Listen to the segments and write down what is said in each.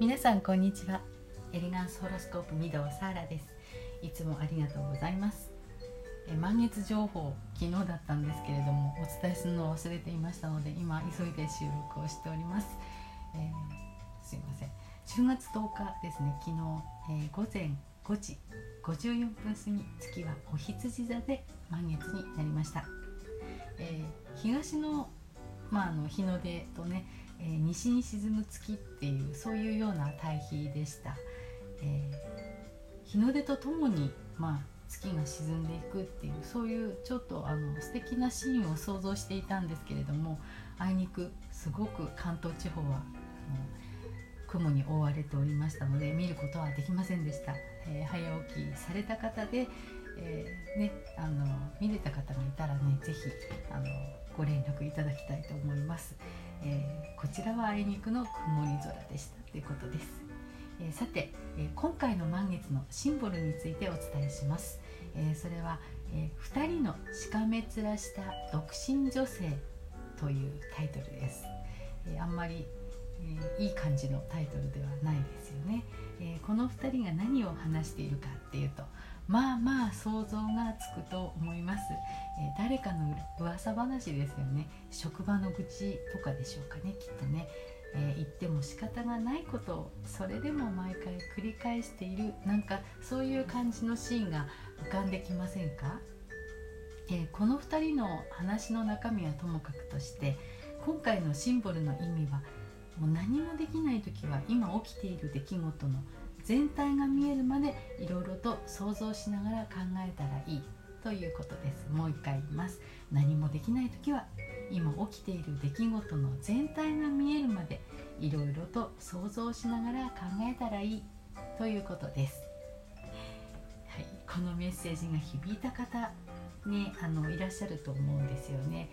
皆さんこんにちは。エレガンスホロスコープ御堂サーラです。いつもありがとうございます。え満月情報昨日だったんですけれどもお伝えするのを忘れていましたので今急いで収録をしております、えー、すいません。10月10日ですね昨日、えー、午前5時54分過ぎ月はお羊座で満月になりました、えー、東のまあ、あの日の出とねえー、西に沈む月っていうそういうような対比でした、えー、日の出とともに、まあ、月が沈んでいくっていうそういうちょっとあの素敵なシーンを想像していたんですけれどもあいにくすごく関東地方は雲に覆われておりましたので見ることはできませんでした、えー、早起きされた方で、えー、ね、あの見れた方がいたらね是非ご連絡いただきたいと思います。えー、こちらはあいにくの曇り空でしたということです、えー、さて、えー、今回の満月のシンボルについてお伝えします、えそれは、え2人のしかめ面した独身女性というタイトルです、えあんまり、えいい感じのタイトルではないですよね、えこの2人が何を話しているかっていうとまあまあ想像がつくと思います、え、誰かの噂話ですよね。職場の愚痴とかでしょうかねきっとね、えー、言っても仕方がないことをそれでも毎回繰り返している。なんかそういう感じのシーンが浮かんできませんか、えー、この2人の話の中身はともかくとして今回のシンボルの意味はもう何もできない時は今起きている出来事の全体が見えるまでいろいろと想像しながら考えたらいいということです。もう一回言います。何もできない時は今起きている出来事の全体が見えるまでいろいろと想像しながら考えたらいいということです、はい、このメッセージが響いた方ねあのいらっしゃると思うんですよね。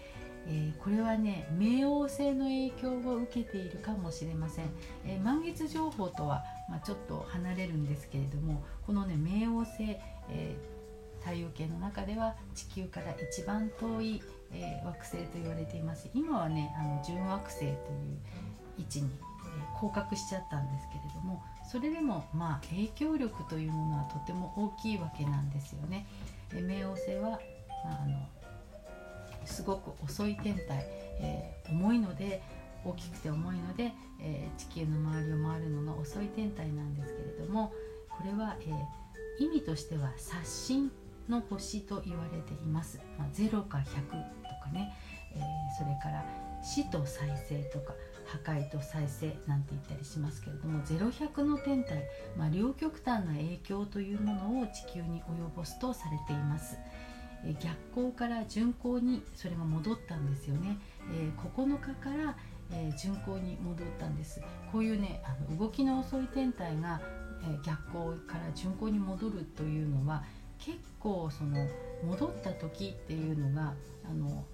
えー、これはね冥王星の影響を受けているかもしれません、えー、満月情報とは、まあ、ちょっと離れるんですけれどもこのね冥王星、えー、太陽系の中では地球から一番遠い、え惑星と言われています今はねあの準惑星という位置に、え降格しちゃったんですけれどもそれでもまあ影響力というものはとても大きいわけなんですよね。え冥王星は、ま、あのすごく遅い天体、えー、重いので大きくて重いので、えー、地球の周りを回るのが遅い天体なんですけれどもこれは、えー、意味としては刷新の星と言われています、まあ、0か100とかね、え、それから死と再生とか破壊と再生なんて言ったりしますけれども0100の天体、まあ、両極端な影響というものを地球に及ぼすとされています。逆行から順行にそれが戻ったんですよね、え9日から、え順行に戻ったんです。こういうねあの動きの遅い天体が、え逆行から順行に戻るというのは結構その戻った時っていうのがあの、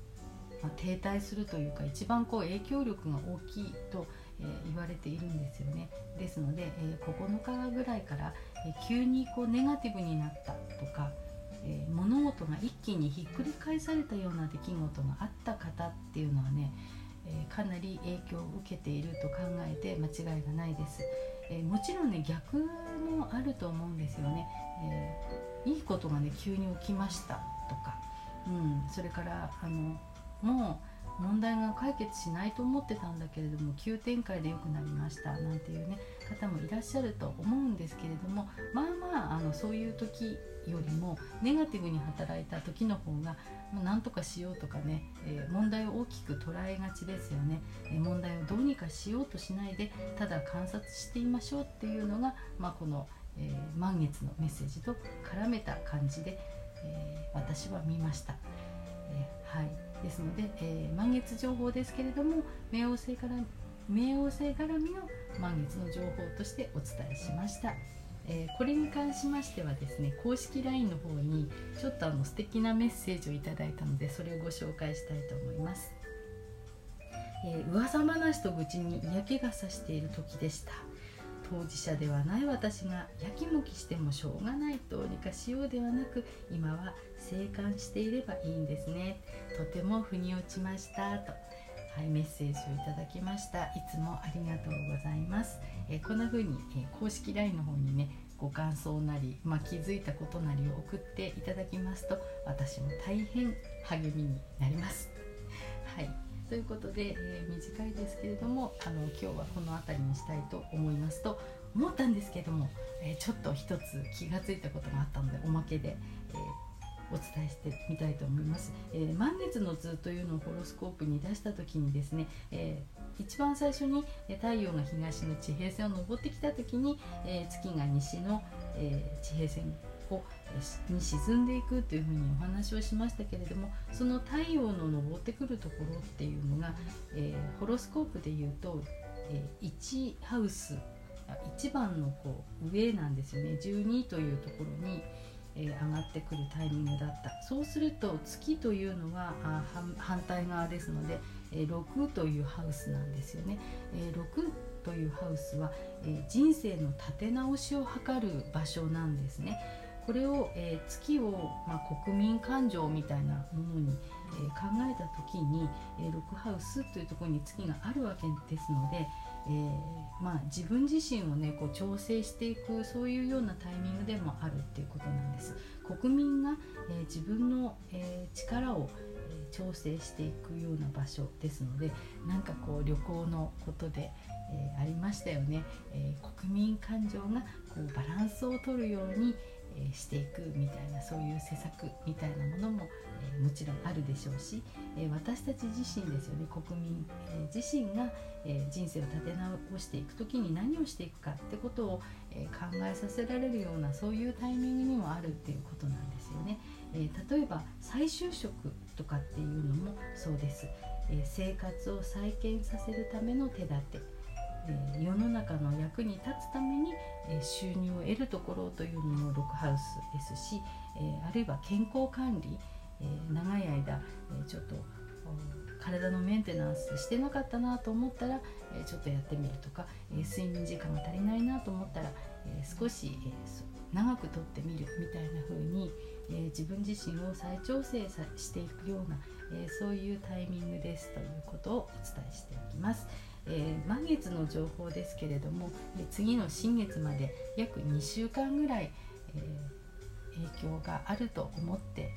まあ、停滞するというか一番こう影響力が大きいと、えー、言われているんですよね。ですので、えー、9日ぐらいから、えー、急にこうネガティブになったとかえー、物事が一気にひっくり返されたような出来事があった方っていうのはね、えー、かなり影響を受けていると考えて間違いがないです、えー、もちろんね逆もあると思うんですよね、えいいことがね急に起きましたとか、うん、それからあのもう問題が解決しないと思ってたんだけれども急展開で良くなりましたなんていうね方もいらっしゃると思うんですけれどもまあまああのそういう時よりもネガティブに働いた時の方が何とかしようとかね、えー、問題を大きく捉えがちですよね、えー、問題をどうにかしようとしないでただ観察していましょうっていうのが、まあ、この、えー、満月のメッセージと絡めた感じで、え私は見ました。えはいですので、えー、満月情報ですけれども冥王星から冥王星絡みの満月の情報としてお伝えしました。えー、これに関しましてはですね公式 LINE の方にちょっとあの素敵なメッセージをいただいたのでそれをご紹介したいと思います、えー、噂話と愚痴に嫌気がさしている時でした当事者ではない私がやきもきしてもしょうがないどうにかしようではなく今は静観していればいいんですね。とても腑に落ちましたと。はい、メッセージをいただきました。いつもありがとうございます、え、こんな風に、えー、公式 LINE の方にねご感想なり、まあ、気づいたことなりを送っていただきますと私も大変励みになります。はい。ということで、えー、短いですけれどもあの今日はこの辺りにしたいと思いますと思ったんですけども、えちょっと一つ気が付いたことがあったのでおまけで、えお伝えしてみたいと思います、えー、満月の図というのをホロスコープに出した時にですね、えー、一番最初に太陽が東の地平線を登ってきた時に、えー、月が西の、え地平線をに沈んでいくというふうにお話をしましたけれどもその太陽の昇ってくるところっていうのが、えホロスコープでいうと、え1ハウス1番のこう上なんですよね。12というところに、えー、上がってくるタイミングだった。そうすると月というのはあ反対側ですので、えー、6というハウスなんですよね、えー、6というハウスは、え人生の立て直しを図る場所なんですね。これを、え月を、まあ、国民感情みたいなものに、え考えた時に、え6ハウスというところに月があるわけですので、えー、まあ、自分自身をねこう調整していくそういうようなタイミングでもあるっていうことなんです。国民が、えー、自分の、えー、力を、え調整していくような場所ですのでなんかこう旅行のことで、えありましたよね、え国民感情がこうバランスをとるように、えしていくみたいなそういう施策みたいなものも、えもちろんあるでしょうし、え私たち自身ですよね国民、え自身が、え人生を立て直していく時に何をしていくかってことを、え考えさせられるようなそういうタイミングにもあるっていうことなんですよね。え例えば再就職とかっていうのもそうです。え生活を再建させるための手立てえ世の中の役に立つために、え収入を得るところというのもロックハウスですし、えあるいは健康管理、え長い間、えちょっと体のメンテナンスしてなかったなと思ったら、えちょっとやってみるとか、え睡眠時間が足りないなと思ったら、え少し、長くとってみるみたいな風に、え自分自身を再調整していくような、えそういうタイミングですということをお伝えしていきます。えー、満月の情報ですけれども、え次の新月まで約2週間ぐらい、えー、影響があると思って、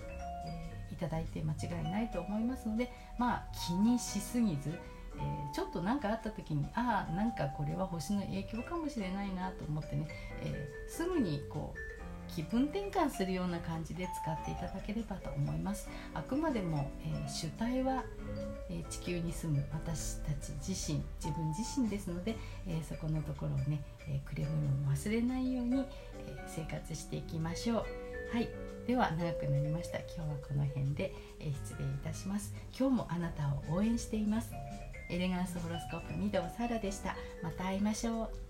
えー、いただいて間違いないと思いますのでまあ気にしすぎず、えー、ちょっと何かあった時にああなんかこれは星の影響かもしれないなと思ってね、えすぐにこう気分転換するような感じで使っていただければと思います。あくまでも、えー、主体は、えー、地球に住む私たち自身自分自身ですので、えー、そこのところをね、えくれぐれも忘れないように、え生活していきましょう。はい。では長くなりました。今日はこの辺で、え失礼いたします。今日もあなたを応援しています。エレガンスホロスコープ御堂サラでした。また会いましょう。